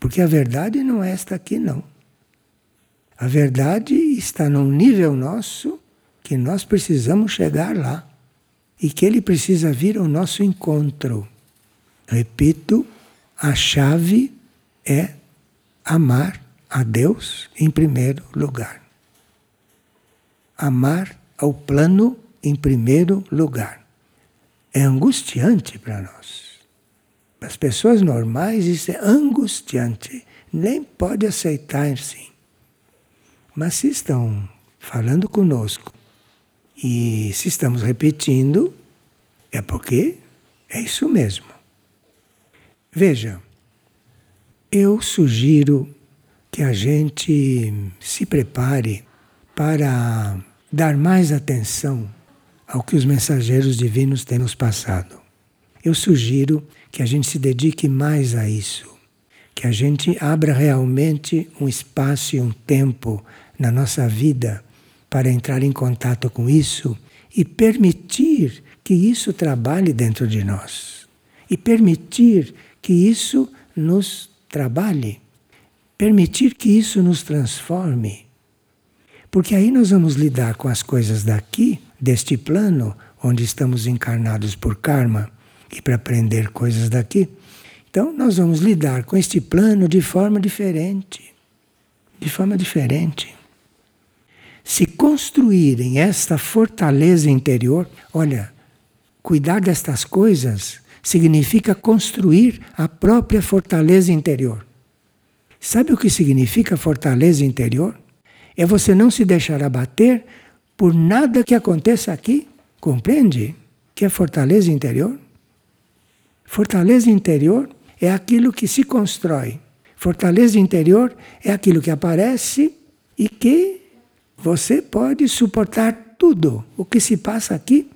Porque a verdade não é esta aqui, não. A verdade está num nível nosso que nós precisamos chegar lá e que ele precisa vir ao nosso encontro. Repito, a chave é amar a Deus em primeiro lugar. Amar ao plano em primeiro lugar. É angustiante para nós. Para as pessoas normais isso é angustiante, nem pode aceitar assim. Mas se estão falando conosco e se estamos repetindo, é porque é isso mesmo. Veja, eu sugiro que a gente se prepare para dar mais atenção ao que os mensageiros divinos têm nos passado. Eu sugiro que a gente se dedique mais a isso, que a gente abra realmente um espaço e um tempo na nossa vida para entrar em contato com isso e permitir que isso trabalhe dentro de nós. E permitir que isso nos trabalhe. Permitir que isso nos transforme. Porque aí nós vamos lidar com as coisas daqui, deste plano, onde estamos encarnados por karma e para aprender coisas daqui. Então, nós vamos lidar com este plano de forma diferente. De forma diferente. Se construírem esta fortaleza interior, olha, cuidar destas coisas significa construir a própria fortaleza interior. Sabe o que significa fortaleza interior? É você não se deixar abater por nada que aconteça aqui. Compreende? Que é fortaleza interior? Fortaleza interior é aquilo que se constrói. Fortaleza interior é aquilo que aparece e que você pode suportar tudo o que se passa aqui,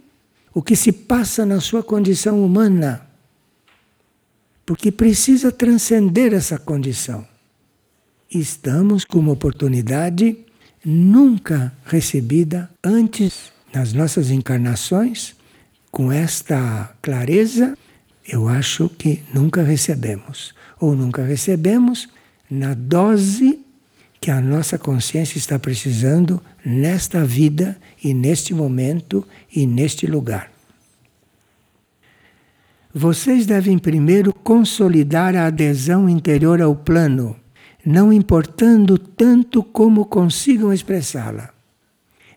o que se passa na sua condição humana. Porque precisa transcender essa condição. Estamos com uma oportunidade nunca recebida antes nas nossas encarnações, com esta clareza, eu acho que nunca recebemos. Ou nunca recebemos na dose que a nossa consciência está precisando nesta vida e neste momento e neste lugar. Vocês devem primeiro consolidar a adesão interior ao plano, não importando tanto como consigam expressá-la.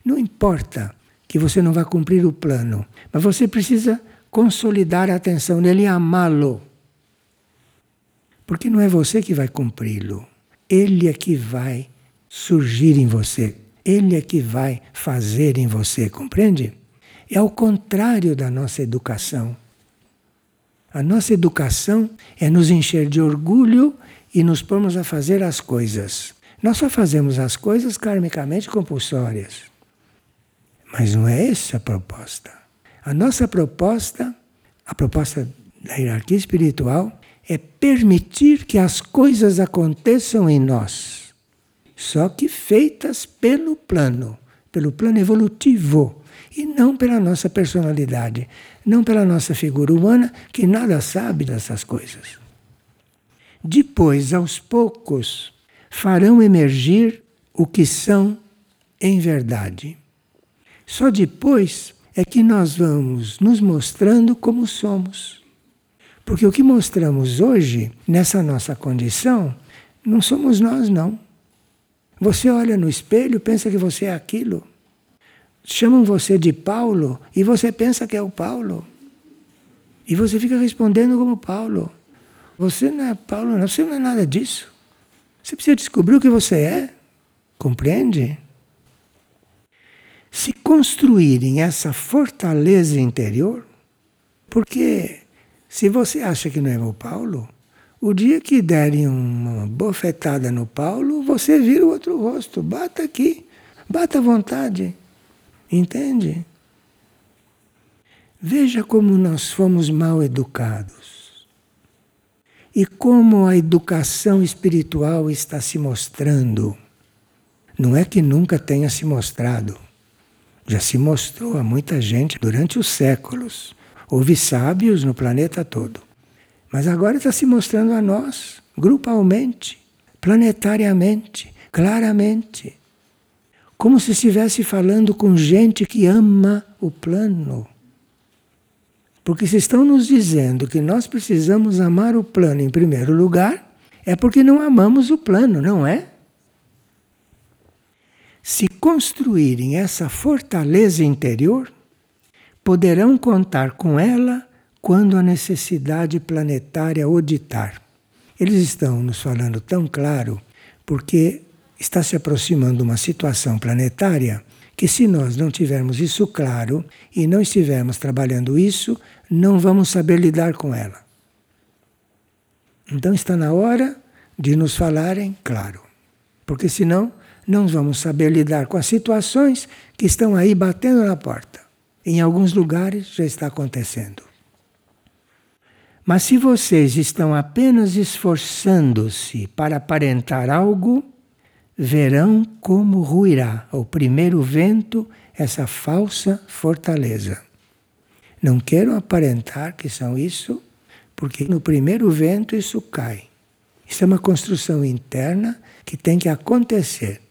Não importa que você não vá cumprir o plano, mas você precisa consolidar a atenção nele e amá-lo. Porque não é você que vai cumpri-lo. Ele é que vai surgir em você. Ele é que vai fazer em você, compreende? É ao contrário da nossa educação. A nossa educação é nos encher de orgulho e nos pormos a fazer as coisas. Nós só fazemos as coisas karmicamente compulsórias. Mas não é essa a proposta. A nossa proposta, a proposta da hierarquia espiritual, é permitir que as coisas aconteçam em nós, só que feitas pelo plano, pelo plano evolutivo, e não pela nossa personalidade, não pela nossa figura humana, que nada sabe dessas coisas. Depois, aos poucos, farão emergir o que são em verdade. Só depois é que nós vamos nos mostrando como somos. Porque o que mostramos hoje, nessa nossa condição, não somos nós, não. Você olha no espelho, pensa que você é aquilo. Chamam você de Paulo e você pensa que é o Paulo. E você fica respondendo como Paulo. Você não é Paulo, não. Você não é nada disso. Você precisa descobrir o que você é. Compreende? Se construírem essa fortaleza interior, porque se você acha que não é o Paulo, o dia que derem uma bofetada no Paulo, você vira o outro rosto. Bata aqui, bata à vontade. Entende? Veja como nós fomos mal educados. E como a educação espiritual está se mostrando. Não é que nunca tenha se mostrado. Já se mostrou a muita gente durante os séculos. Houve sábios no planeta todo. Mas agora está se mostrando a nós, grupalmente, planetariamente, claramente. Como se estivesse falando com gente que ama o plano. Porque se estão nos dizendo que nós precisamos amar o plano em primeiro lugar, é porque não amamos o plano, não é? Se construírem essa fortaleza interior, poderão contar com ela quando a necessidade planetária o ditar. Eles estão nos falando tão claro porque está se aproximando uma situação planetária que, se nós não tivermos isso claro e não estivermos trabalhando isso, não vamos saber lidar com ela. Então está na hora de nos falarem claro, porque senão não vamos saber lidar com as situações que estão aí batendo na porta Em alguns lugares já está acontecendo. Mas se vocês estão apenas esforçando-se para aparentar algo, verão como ruirá ao primeiro vento essa falsa fortaleza. Não quero aparentar que são isso, porque no primeiro vento isso cai. Isso é uma construção interna que tem que acontecer.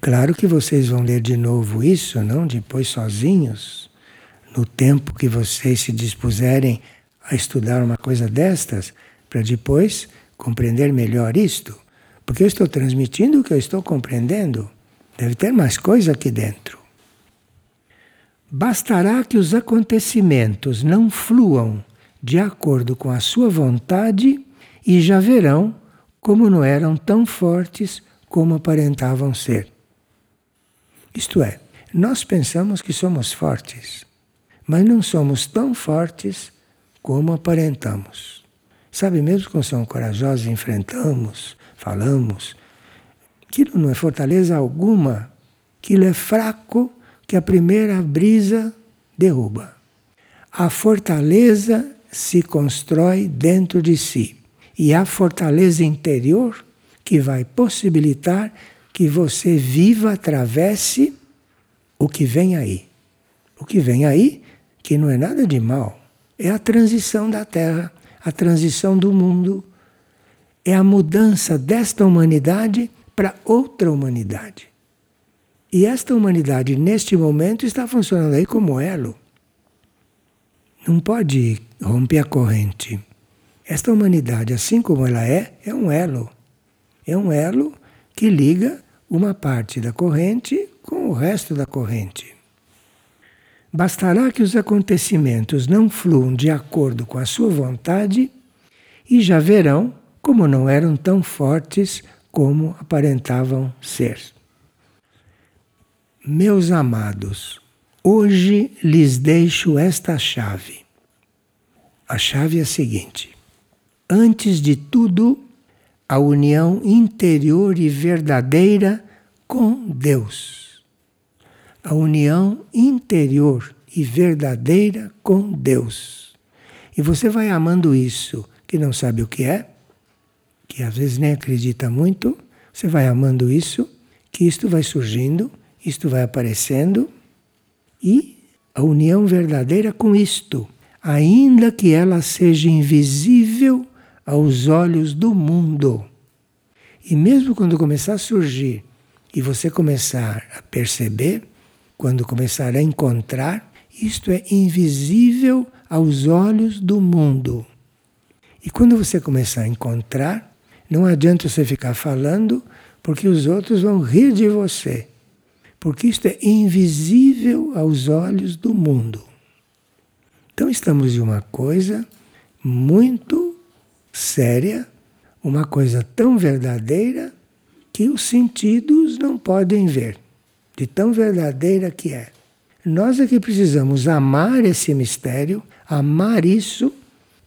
Claro que vocês vão ler de novo isso, não depois sozinhos, no tempo que vocês se dispuserem a estudar uma coisa destas, para depois compreender melhor isto. Porque eu estou transmitindo o que eu estou compreendendo. Deve ter mais coisa aqui dentro. Bastará que os acontecimentos não fluam de acordo com a sua vontade e já verão como não eram tão fortes como aparentavam ser. Isto é, nós pensamos que somos fortes, mas não somos tão fortes como aparentamos. Sabe, mesmo quando somos corajosos, enfrentamos, falamos, aquilo não é fortaleza alguma, aquilo é fraco que a primeira brisa derruba. A fortaleza se constrói dentro de si. E a fortaleza interior que vai possibilitar que você viva, atravesse o que vem aí. O que vem aí, que não é nada de mal, é a transição da Terra, a transição do mundo, é a mudança desta humanidade para outra humanidade. E esta humanidade, neste momento, está funcionando aí como elo. Não pode romper a corrente. Esta humanidade, assim como ela é, é um elo. É um elo que liga uma parte da corrente com o resto da corrente. Bastará que os acontecimentos não fluam de acordo com a sua vontade e já verão como não eram tão fortes como aparentavam ser. Meus amados, hoje lhes deixo esta chave. A chave é a seguinte: antes de tudo, a união interior e verdadeira com Deus. A união interior e verdadeira com Deus. E você vai amando isso, que não sabe o que é, que às vezes nem acredita muito, você vai amando isso, que isto vai surgindo isto vai aparecendo e a união verdadeira com isto, ainda que ela seja invisível aos olhos do mundo. E mesmo quando começar a surgir e você começar a perceber, quando começar a encontrar, isto é invisível aos olhos do mundo. E quando você começar a encontrar, não adianta você ficar falando, porque os outros vão rir de você porque isto é invisível aos olhos do mundo. Então estamos de uma coisa muito séria, uma coisa tão verdadeira que os sentidos não podem ver, de tão verdadeira que é. Nós é que precisamos amar esse mistério, amar isso,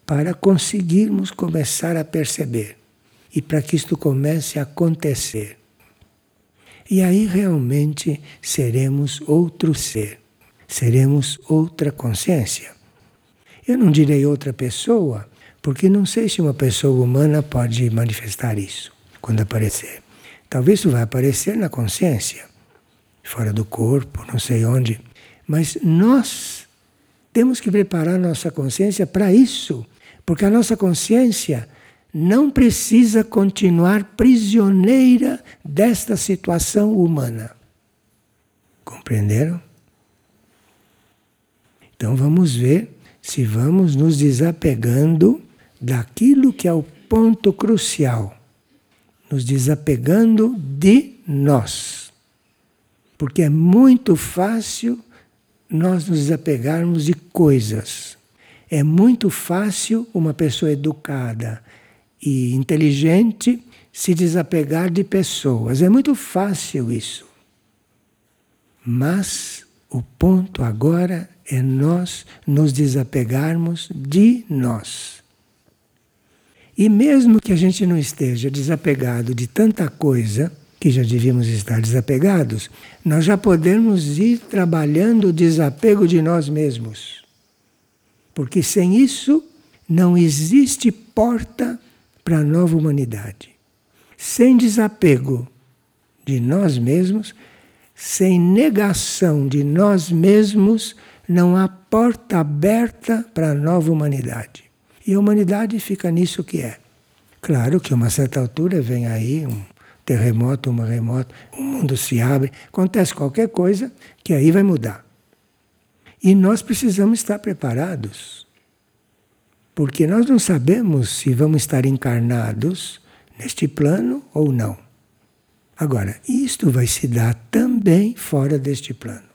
para conseguirmos começar a perceber e para que isto comece a acontecer. E aí realmente seremos outro ser, seremos outra consciência. Eu não direi outra pessoa, porque não sei se uma pessoa humana pode manifestar isso quando aparecer. Talvez isso vai aparecer na consciência, fora do corpo, não sei onde. Mas nós temos que preparar nossa consciência para isso, porque a nossa consciência não precisa continuar prisioneira desta situação humana. Compreenderam? Então vamos ver se vamos nos desapegando daquilo que é o ponto crucial. Nos desapegando de nós. Porque é muito fácil nós nos desapegarmos de coisas. É muito fácil uma pessoa educada, e inteligente se desapegar de pessoas. É muito fácil isso. Mas o ponto agora é nós nos desapegarmos de nós. E mesmo que a gente não esteja desapegado de tanta coisa que já devíamos estar desapegados, nós já podemos ir trabalhando o desapego de nós mesmos. Porque sem isso não existe porta para a nova humanidade. Sem desapego de nós mesmos, sem negação de nós mesmos, não há porta aberta para a nova humanidade. E a humanidade fica nisso que é. Claro que a uma certa altura vem aí um terremoto, um maremoto, o mundo se abre, acontece qualquer coisa que aí vai mudar. E nós precisamos estar preparados. Porque nós não sabemos se vamos estar encarnados neste plano ou não. Agora, isto vai se dar também fora deste plano.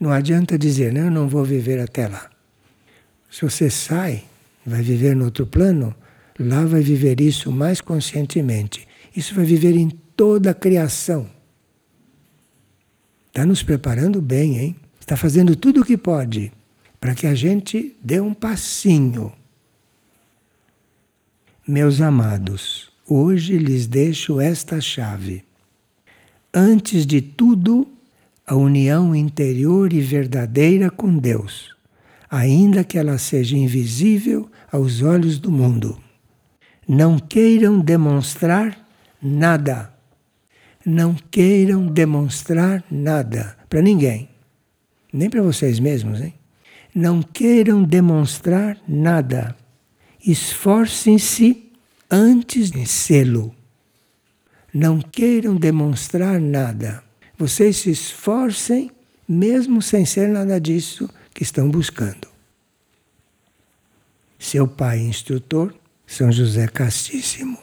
Não adianta dizer, não, eu não vou viver até lá. Se você sai, vai viver no outro plano, lá vai viver isso mais conscientemente. Isso vai viver em toda a criação. Está nos preparando bem, hein? Está fazendo tudo o que pode para que a gente dê um passinho. Meus amados, hoje lhes deixo esta chave. Antes de tudo, a união interior e verdadeira com Deus, ainda que ela seja invisível aos olhos do mundo. Não queiram demonstrar nada. Não queiram demonstrar nada para ninguém, nem para vocês mesmos, hein? não queiram demonstrar nada. Esforcem-se antes de sê-lo. Não queiram demonstrar nada. Vocês se esforcem, mesmo sem ser nada disso que estão buscando. Seu pai instrutor, São José Castíssimo.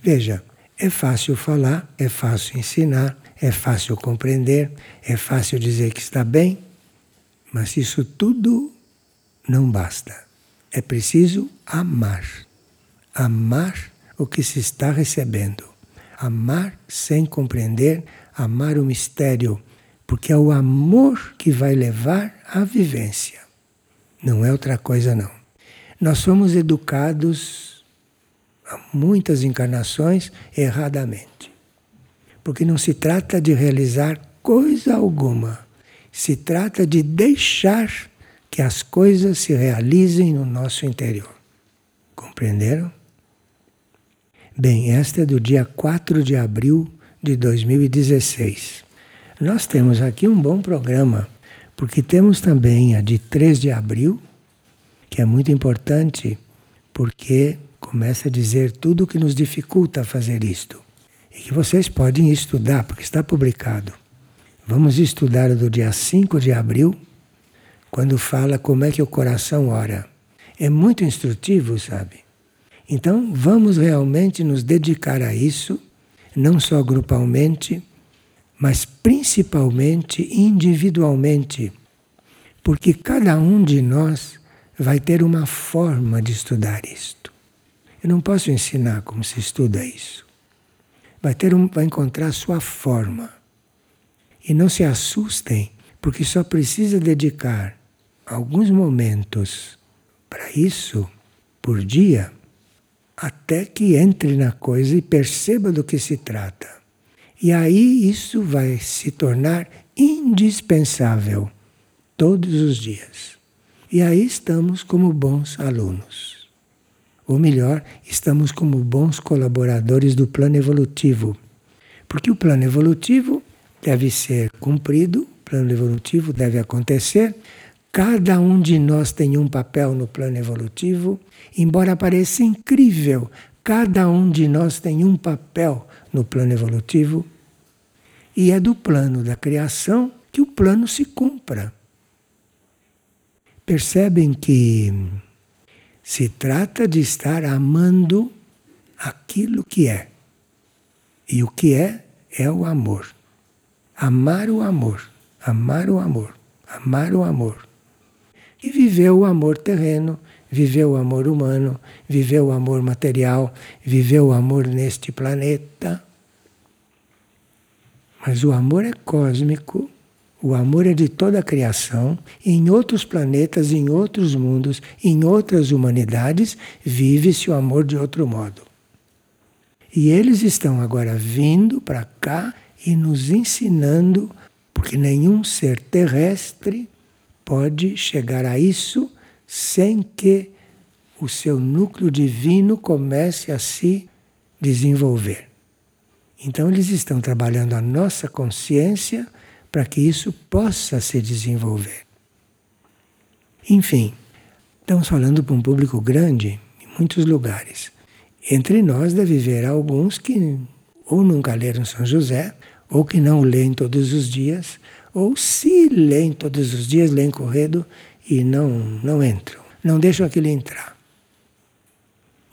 Veja, é fácil falar, é fácil ensinar, é fácil compreender, é fácil dizer que está bem, mas isso tudo não basta. É preciso amar. Amar o que se está recebendo. Amar sem compreender, amar o mistério, porque é o amor que vai levar à vivência. Não é outra coisa, não. Nós somos educados há muitas encarnações erradamente. Porque não se trata de realizar coisa alguma se trata de deixar que as coisas se realizem no nosso interior. Compreenderam? Bem, esta é do dia 4 de abril de 2016. Nós temos aqui um bom programa, porque temos também a de 3 de abril, que é muito importante, porque começa a dizer tudo o que nos dificulta fazer isto. E que vocês podem estudar, porque está publicado. Vamos estudar do dia 5 de abril, quando fala como é que o coração ora. É muito instrutivo, sabe? Então, vamos realmente nos dedicar a isso, não só grupalmente, mas principalmente individualmente, porque cada um de nós vai ter uma forma de estudar isto. Eu não posso ensinar como se estuda isso. Vai ter um, vai encontrar a sua forma. E não se assustem, porque só precisa dedicar alguns momentos para isso por dia, até que entre na coisa e perceba do que se trata. E aí isso vai se tornar indispensável todos os dias. E aí estamos como bons alunos. Ou melhor, estamos como bons colaboradores do plano evolutivo. Porque o plano evolutivo deve ser cumprido, o plano evolutivo deve acontecer. Cada um de nós tem um papel no plano evolutivo, embora pareça incrível, cada um de nós tem um papel no plano evolutivo. E é do plano da criação que o plano se cumpra. Percebem que se trata de estar amando aquilo que é. E o que é, é o amor. Amar o amor, amar o amor, amar o amor. E viver o amor terreno, viver o amor humano, viver o amor material, viver o amor neste planeta. Mas o amor é cósmico, o amor é de toda a criação. Em outros planetas, em outros mundos, em outras humanidades, vive-se o amor de outro modo. E eles estão agora vindo para cá e nos ensinando, porque nenhum ser terrestre pode chegar a isso sem que o seu núcleo divino comece a se desenvolver. Então, eles estão trabalhando a nossa consciência para que isso possa se desenvolver. Enfim, estamos falando para um público grande em muitos lugares. Entre nós deve haver alguns que ou nunca leram São José, ou que não leem todos os dias, ou se leem todos os dias, leem corredo e não, não entram, não deixam aquele entrar.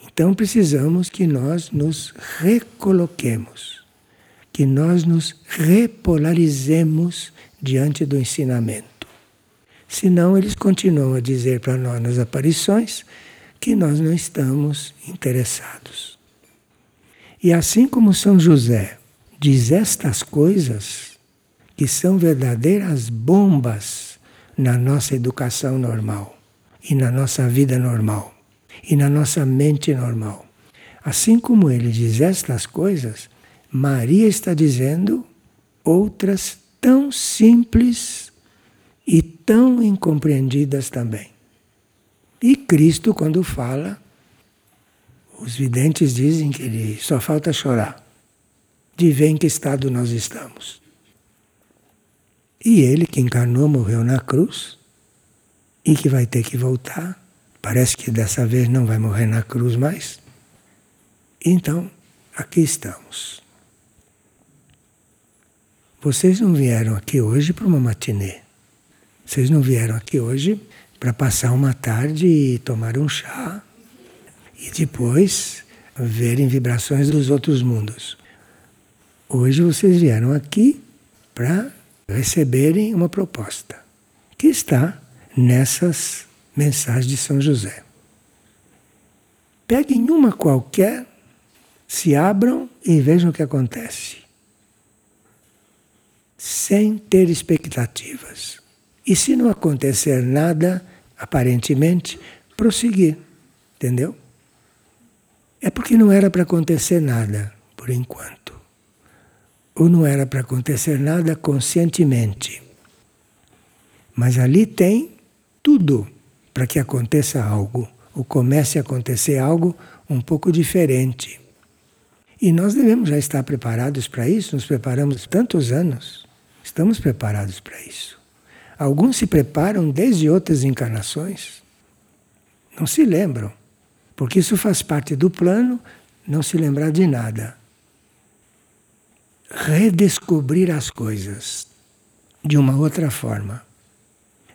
Então precisamos que nós nos recoloquemos, que nós nos repolarizemos diante do ensinamento. Senão eles continuam a dizer para nós nas aparições que nós não estamos interessados. E assim como São José diz estas coisas, que são verdadeiras bombas na nossa educação normal e na nossa vida normal e na nossa mente normal. Assim como ele diz estas coisas, Maria está dizendo outras tão simples e tão incompreendidas também. E Cristo, quando fala, os videntes dizem que ele só falta chorar de ver em que estado nós estamos. E ele que encarnou, morreu na cruz e que vai ter que voltar Parece que dessa vez não vai morrer na cruz mais. Então, aqui estamos. Vocês não vieram aqui hoje para uma matinê. Vocês não vieram aqui hoje para passar uma tarde e tomar um chá e depois verem vibrações dos outros mundos. Hoje vocês vieram aqui para receberem uma proposta que está nessas mensagem de São José. Peguem uma qualquer, se abram e vejam o que acontece. Sem ter expectativas. E se não acontecer nada, aparentemente, prosseguir. Entendeu? É porque não era para acontecer nada, por enquanto. Ou não era para acontecer nada conscientemente. Mas ali tem tudo para que aconteça algo, ou comece a acontecer algo um pouco diferente. E nós devemos já estar preparados para isso, nos preparamos tantos anos, estamos preparados para isso. Alguns se preparam desde outras encarnações, não se lembram, porque isso faz parte do plano, não se lembrar de nada. Redescobrir as coisas de uma outra forma.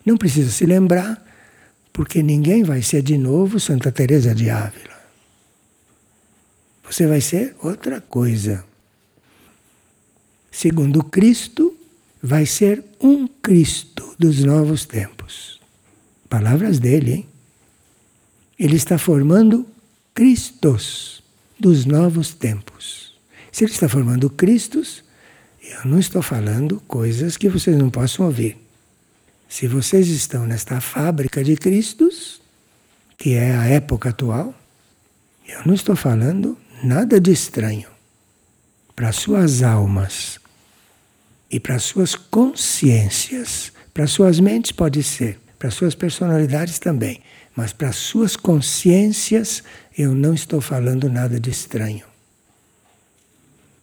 Não precisa se lembrar, porque ninguém vai ser de novo Santa Teresa de Ávila. Você vai ser outra coisa. Segundo Cristo, vai ser um Cristo dos novos tempos. Palavras dele, hein? Ele está formando Cristos dos novos tempos. Se ele está formando Cristos, eu não estou falando coisas que vocês não possam ouvir. Se vocês estão nesta fábrica de Cristos, que é a época atual, eu não estou falando nada de estranho. Para suas almas e para suas consciências, para suas mentes pode ser, para suas personalidades também, mas para suas consciências eu não estou falando nada de estranho.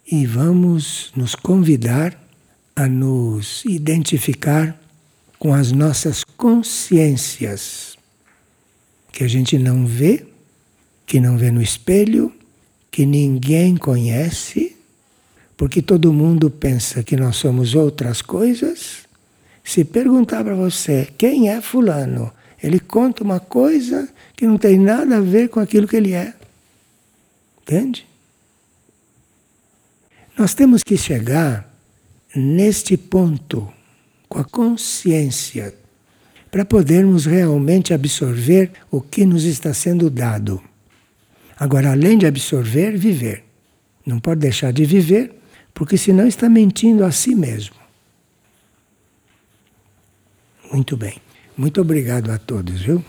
E vamos nos convidar a nos identificar com as nossas consciências, que a gente não vê, que não vê no espelho, que ninguém conhece, porque todo mundo pensa que nós somos outras coisas. Se perguntar para você quem é Fulano, ele conta uma coisa que não tem nada a ver com aquilo que ele é. Entende? Nós temos que chegar neste ponto com a consciência, para podermos realmente absorver o que nos está sendo dado. Agora, além de absorver, viver. Não pode deixar de viver, porque senão está mentindo a si mesmo. Muito bem. Muito obrigado a todos, viu?